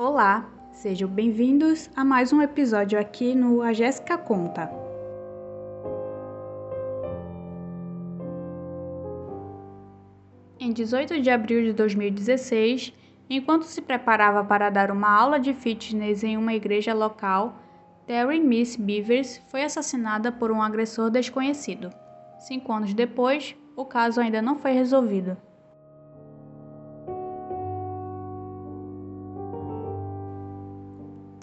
Olá, sejam bem-vindos a mais um episódio aqui no A Jéssica Conta. Em 18 de abril de 2016, enquanto se preparava para dar uma aula de fitness em uma igreja local, Terry Miss Beavers foi assassinada por um agressor desconhecido. Cinco anos depois, o caso ainda não foi resolvido.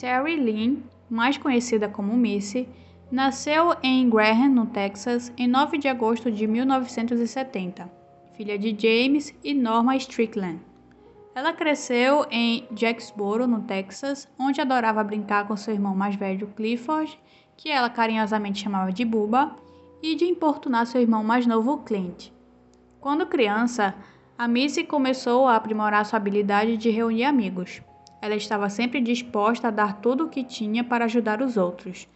Terry Lynn, mais conhecida como Missy, nasceu em Graham, no Texas, em 9 de agosto de 1970, filha de James e Norma Strickland. Ela cresceu em Jacksboro, no Texas, onde adorava brincar com seu irmão mais velho Clifford, que ela carinhosamente chamava de Buba, e de importunar seu irmão mais novo Clint. Quando criança, a Missy começou a aprimorar sua habilidade de reunir amigos. Ela estava sempre disposta a dar tudo o que tinha para ajudar os outros.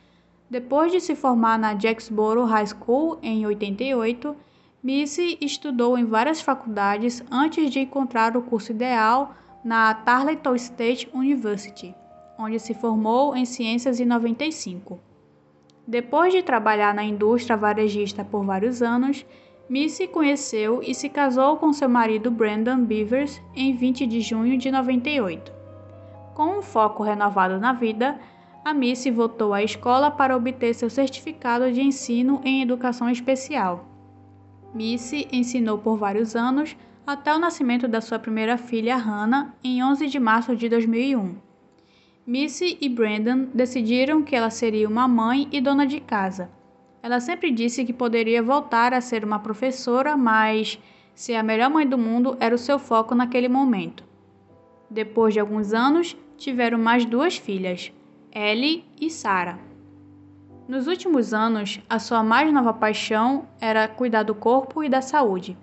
Depois de se formar na Jacksboro High School em 88, Missy estudou em várias faculdades antes de encontrar o curso ideal na Tarleton State University, onde se formou em ciências em 95. Depois de trabalhar na indústria varejista por vários anos, Missy conheceu e se casou com seu marido Brandon Beavers em 20 de junho de 98. Com um foco renovado na vida, a Missy voltou à escola para obter seu certificado de ensino em educação especial. Missy ensinou por vários anos até o nascimento da sua primeira filha, Hannah, em 11 de março de 2001. Missy e Brandon decidiram que ela seria uma mãe e dona de casa. Ela sempre disse que poderia voltar a ser uma professora, mas ser a melhor mãe do mundo era o seu foco naquele momento. Depois de alguns anos, tiveram mais duas filhas, Ellie e Sarah. Nos últimos anos, a sua mais nova paixão era cuidar do corpo e da saúde.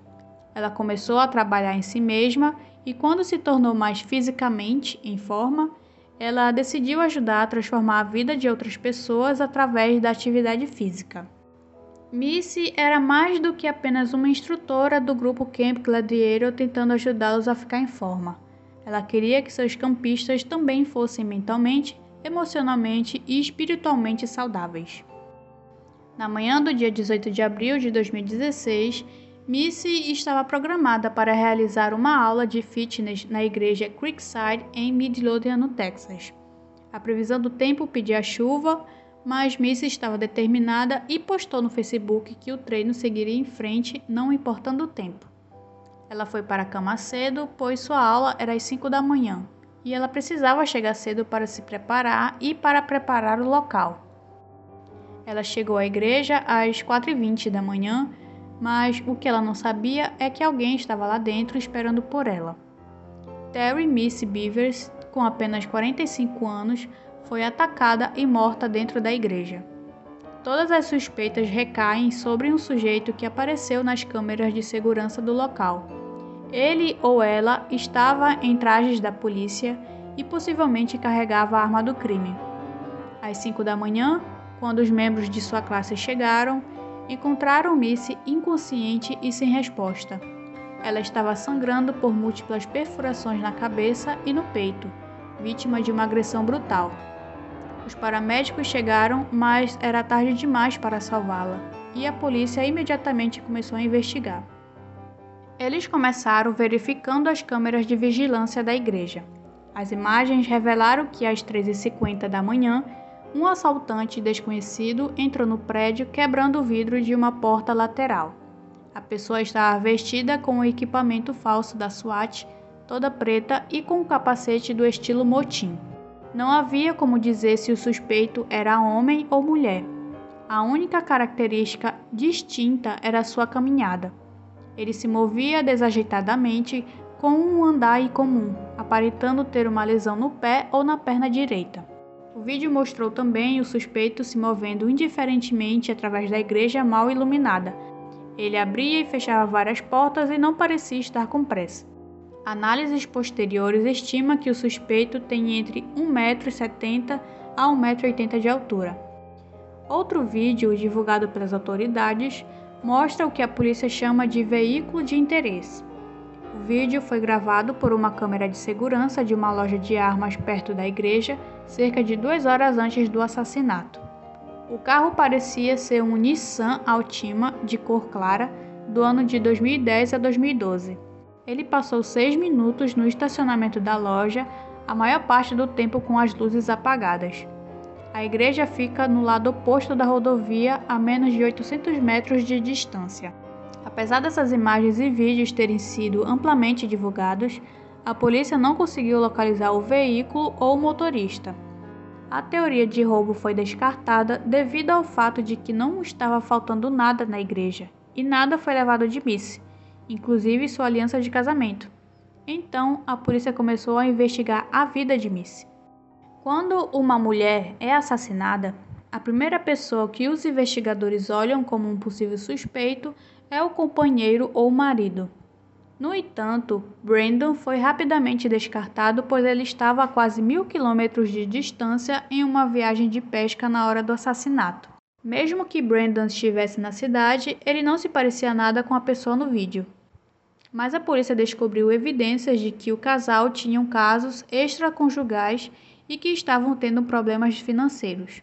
Ela começou a trabalhar em si mesma e, quando se tornou mais fisicamente em forma, ela decidiu ajudar a transformar a vida de outras pessoas através da atividade física. Missy era mais do que apenas uma instrutora do grupo Camp Gladiator tentando ajudá-los a ficar em forma. Ela queria que seus campistas também fossem mentalmente, emocionalmente e espiritualmente saudáveis. Na manhã do dia 18 de abril de 2016, Missy estava programada para realizar uma aula de fitness na igreja Creekside em Midlothian, no Texas. A previsão do tempo pedia chuva, mas Missy estava determinada e postou no Facebook que o treino seguiria em frente, não importando o tempo. Ela foi para a cama cedo, pois sua aula era às 5 da manhã, e ela precisava chegar cedo para se preparar e para preparar o local. Ela chegou à igreja às 4h20 da manhã, mas o que ela não sabia é que alguém estava lá dentro esperando por ela. Terry Miss Beavers, com apenas 45 anos, foi atacada e morta dentro da igreja. Todas as suspeitas recaem sobre um sujeito que apareceu nas câmeras de segurança do local. Ele ou ela estava em trajes da polícia e possivelmente carregava a arma do crime. Às 5 da manhã, quando os membros de sua classe chegaram, encontraram Missy inconsciente e sem resposta. Ela estava sangrando por múltiplas perfurações na cabeça e no peito, vítima de uma agressão brutal. Os paramédicos chegaram, mas era tarde demais para salvá-la, e a polícia imediatamente começou a investigar. Eles começaram verificando as câmeras de vigilância da igreja. As imagens revelaram que às 13h50 da manhã, um assaltante desconhecido entrou no prédio quebrando o vidro de uma porta lateral. A pessoa estava vestida com o equipamento falso da SWAT, toda preta e com o um capacete do estilo motim. Não havia como dizer se o suspeito era homem ou mulher. A única característica distinta era sua caminhada. Ele se movia desajeitadamente com um andar incomum, aparentando ter uma lesão no pé ou na perna direita. O vídeo mostrou também o suspeito se movendo indiferentemente através da igreja mal iluminada. Ele abria e fechava várias portas e não parecia estar com pressa. Análises posteriores estimam que o suspeito tem entre 1,70m a 1,80m de altura. Outro vídeo divulgado pelas autoridades mostra o que a polícia chama de veículo de interesse. O vídeo foi gravado por uma câmera de segurança de uma loja de armas perto da igreja, cerca de duas horas antes do assassinato. O carro parecia ser um Nissan Altima de cor clara do ano de 2010 a 2012. Ele passou seis minutos no estacionamento da loja, a maior parte do tempo com as luzes apagadas. A igreja fica no lado oposto da rodovia, a menos de 800 metros de distância. Apesar dessas imagens e vídeos terem sido amplamente divulgados, a polícia não conseguiu localizar o veículo ou o motorista. A teoria de roubo foi descartada devido ao fato de que não estava faltando nada na igreja e nada foi levado de Miss, inclusive sua aliança de casamento. Então, a polícia começou a investigar a vida de Miss. Quando uma mulher é assassinada, a primeira pessoa que os investigadores olham como um possível suspeito é o companheiro ou marido. No entanto, Brandon foi rapidamente descartado pois ele estava a quase mil quilômetros de distância em uma viagem de pesca na hora do assassinato. Mesmo que Brandon estivesse na cidade, ele não se parecia nada com a pessoa no vídeo. Mas a polícia descobriu evidências de que o casal tinha casos extraconjugais e que estavam tendo problemas financeiros.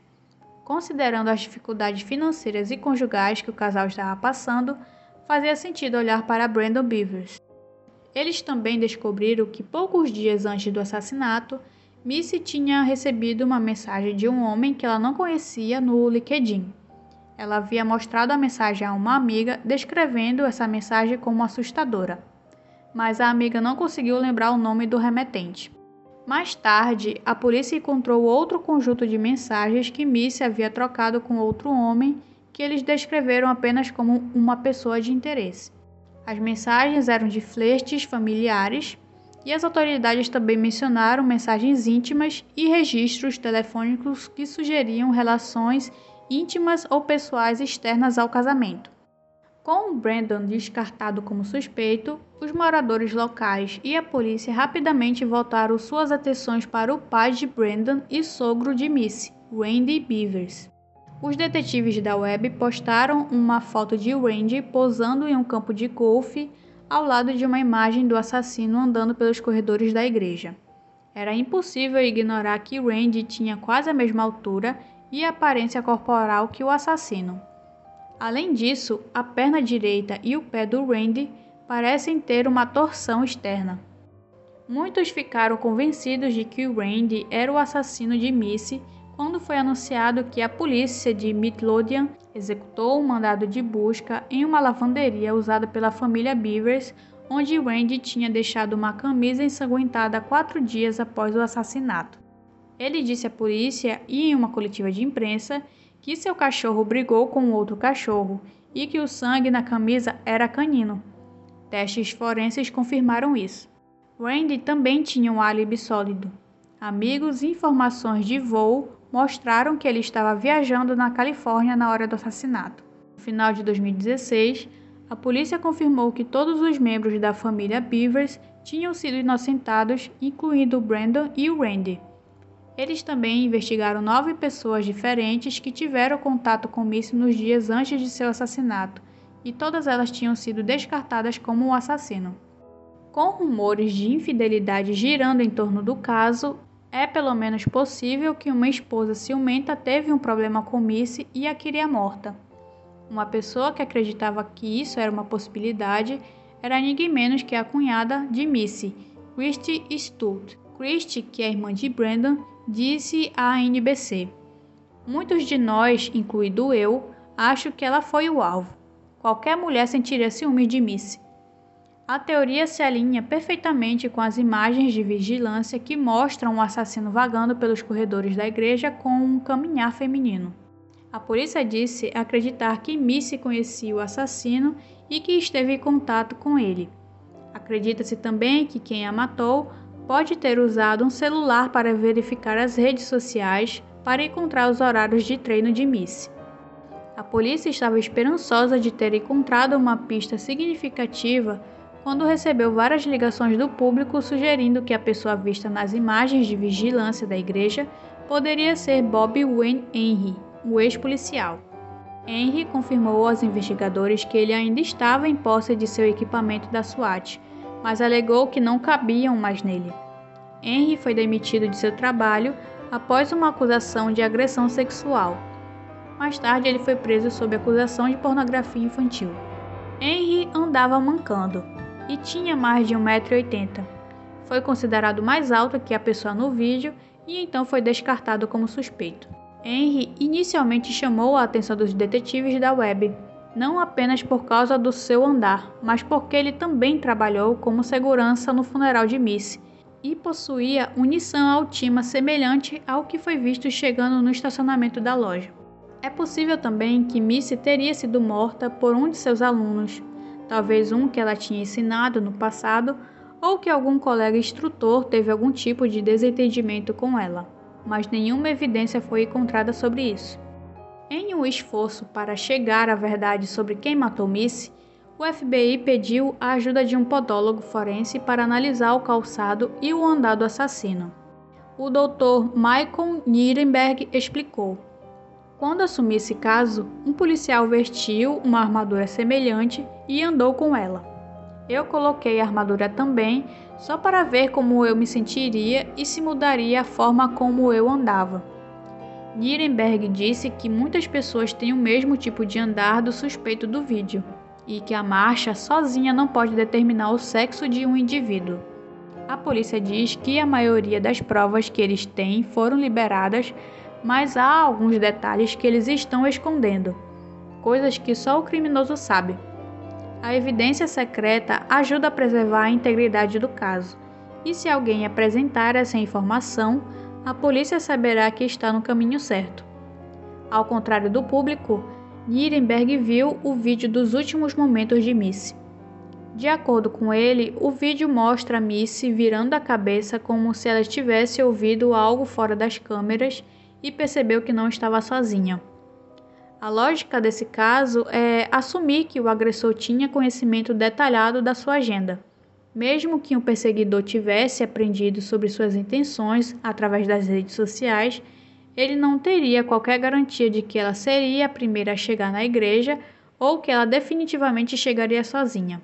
Considerando as dificuldades financeiras e conjugais que o casal estava passando, fazia sentido olhar para Brandon Beavers. Eles também descobriram que poucos dias antes do assassinato, Missy tinha recebido uma mensagem de um homem que ela não conhecia no LinkedIn. Ela havia mostrado a mensagem a uma amiga, descrevendo essa mensagem como assustadora, mas a amiga não conseguiu lembrar o nome do remetente. Mais tarde, a polícia encontrou outro conjunto de mensagens que Missy havia trocado com outro homem que eles descreveram apenas como uma pessoa de interesse. As mensagens eram de flertes familiares e as autoridades também mencionaram mensagens íntimas e registros telefônicos que sugeriam relações íntimas ou pessoais externas ao casamento. Com Brandon descartado como suspeito, os moradores locais e a polícia rapidamente voltaram suas atenções para o pai de Brandon e sogro de Missy, Randy Beavers. Os detetives da web postaram uma foto de Randy posando em um campo de golfe ao lado de uma imagem do assassino andando pelos corredores da igreja. Era impossível ignorar que Randy tinha quase a mesma altura e aparência corporal que o assassino. Além disso, a perna direita e o pé do Randy parecem ter uma torção externa. Muitos ficaram convencidos de que o Randy era o assassino de Missy quando foi anunciado que a polícia de Midlothian executou um mandado de busca em uma lavanderia usada pela família Beavers, onde Randy tinha deixado uma camisa ensanguentada quatro dias após o assassinato. Ele disse à polícia e em uma coletiva de imprensa que seu cachorro brigou com outro cachorro e que o sangue na camisa era canino. Testes forenses confirmaram isso. Randy também tinha um álibi sólido. Amigos e informações de voo mostraram que ele estava viajando na Califórnia na hora do assassinato. No final de 2016, a polícia confirmou que todos os membros da família Beavers tinham sido inocentados, incluindo Brandon e o Randy. Eles também investigaram nove pessoas diferentes que tiveram contato com Missy nos dias antes de seu assassinato, e todas elas tinham sido descartadas como um assassino. Com rumores de infidelidade girando em torno do caso, é pelo menos possível que uma esposa ciumenta teve um problema com Missy e a queria morta. Uma pessoa que acreditava que isso era uma possibilidade era ninguém menos que a cunhada de Missy, Christy Stutt. Christy, que é irmã de Brandon, disse à NBC: Muitos de nós, incluído eu, acho que ela foi o alvo. Qualquer mulher sentiria ciúmes de Missy. A teoria se alinha perfeitamente com as imagens de vigilância que mostram um assassino vagando pelos corredores da igreja com um caminhar feminino. A polícia disse acreditar que Missy conhecia o assassino e que esteve em contato com ele. Acredita-se também que quem a matou pode ter usado um celular para verificar as redes sociais para encontrar os horários de treino de Missy. A polícia estava esperançosa de ter encontrado uma pista significativa quando recebeu várias ligações do público sugerindo que a pessoa vista nas imagens de vigilância da igreja poderia ser Bob Wayne Henry, o ex-policial. Henry confirmou aos investigadores que ele ainda estava em posse de seu equipamento da SWAT, mas alegou que não cabiam mais nele. Henry foi demitido de seu trabalho após uma acusação de agressão sexual. Mais tarde, ele foi preso sob acusação de pornografia infantil. Henry andava mancando e tinha mais de 1,80m. Foi considerado mais alto que a pessoa no vídeo e então foi descartado como suspeito. Henry inicialmente chamou a atenção dos detetives da web, não apenas por causa do seu andar, mas porque ele também trabalhou como segurança no funeral de Missy e possuía um Nissan Altima semelhante ao que foi visto chegando no estacionamento da loja. É possível também que Missy teria sido morta por um de seus alunos, talvez um que ela tinha ensinado no passado ou que algum colega instrutor teve algum tipo de desentendimento com ela, mas nenhuma evidência foi encontrada sobre isso. Em um esforço para chegar à verdade sobre quem matou Missy, o FBI pediu a ajuda de um podólogo forense para analisar o calçado e o andar do assassino. O Dr. Michael Nierenberg explicou: Quando assumi esse caso, um policial vestiu uma armadura semelhante e andou com ela. Eu coloquei a armadura também, só para ver como eu me sentiria e se mudaria a forma como eu andava. Nierenberg disse que muitas pessoas têm o mesmo tipo de andar do suspeito do vídeo e que a marcha sozinha não pode determinar o sexo de um indivíduo. A polícia diz que a maioria das provas que eles têm foram liberadas, mas há alguns detalhes que eles estão escondendo, coisas que só o criminoso sabe. A evidência secreta ajuda a preservar a integridade do caso, e se alguém apresentar essa informação, a polícia saberá que está no caminho certo. Ao contrário do público, Nierenberg viu o vídeo dos últimos momentos de Missy. De acordo com ele, o vídeo mostra Missy virando a cabeça como se ela tivesse ouvido algo fora das câmeras e percebeu que não estava sozinha. A lógica desse caso é assumir que o agressor tinha conhecimento detalhado da sua agenda. Mesmo que um perseguidor tivesse aprendido sobre suas intenções através das redes sociais, ele não teria qualquer garantia de que ela seria a primeira a chegar na igreja ou que ela definitivamente chegaria sozinha.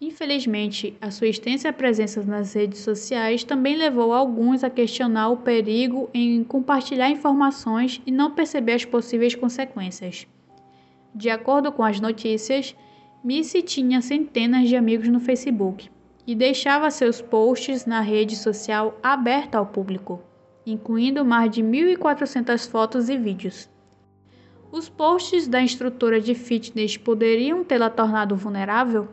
Infelizmente, a sua extensa presença nas redes sociais também levou alguns a questionar o perigo em compartilhar informações e não perceber as possíveis consequências. De acordo com as notícias, Missy tinha centenas de amigos no Facebook e deixava seus posts na rede social aberta ao público, incluindo mais de 1.400 fotos e vídeos. Os posts da instrutora de fitness poderiam tê-la tornado vulnerável?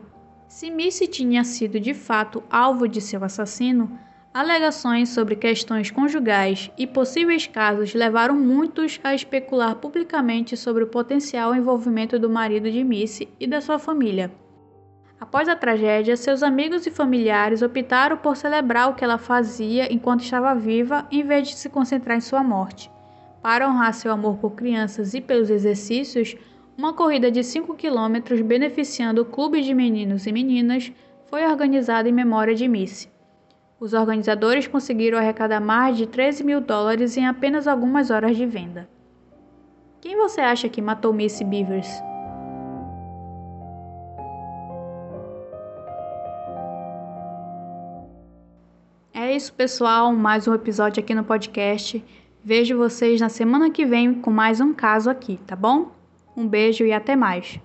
Se Missy tinha sido de fato alvo de seu assassino, alegações sobre questões conjugais e possíveis casos levaram muitos a especular publicamente sobre o potencial envolvimento do marido de Missy e da sua família. Após a tragédia, seus amigos e familiares optaram por celebrar o que ela fazia enquanto estava viva em vez de se concentrar em sua morte. Para honrar seu amor por crianças e pelos exercícios, uma corrida de 5 quilômetros beneficiando o clube de meninos e meninas foi organizada em memória de Missy. Os organizadores conseguiram arrecadar mais de 13 mil dólares em apenas algumas horas de venda. Quem você acha que matou Missy Beavers? É isso, pessoal. Mais um episódio aqui no podcast. Vejo vocês na semana que vem com mais um caso aqui, tá bom? Um beijo e até mais.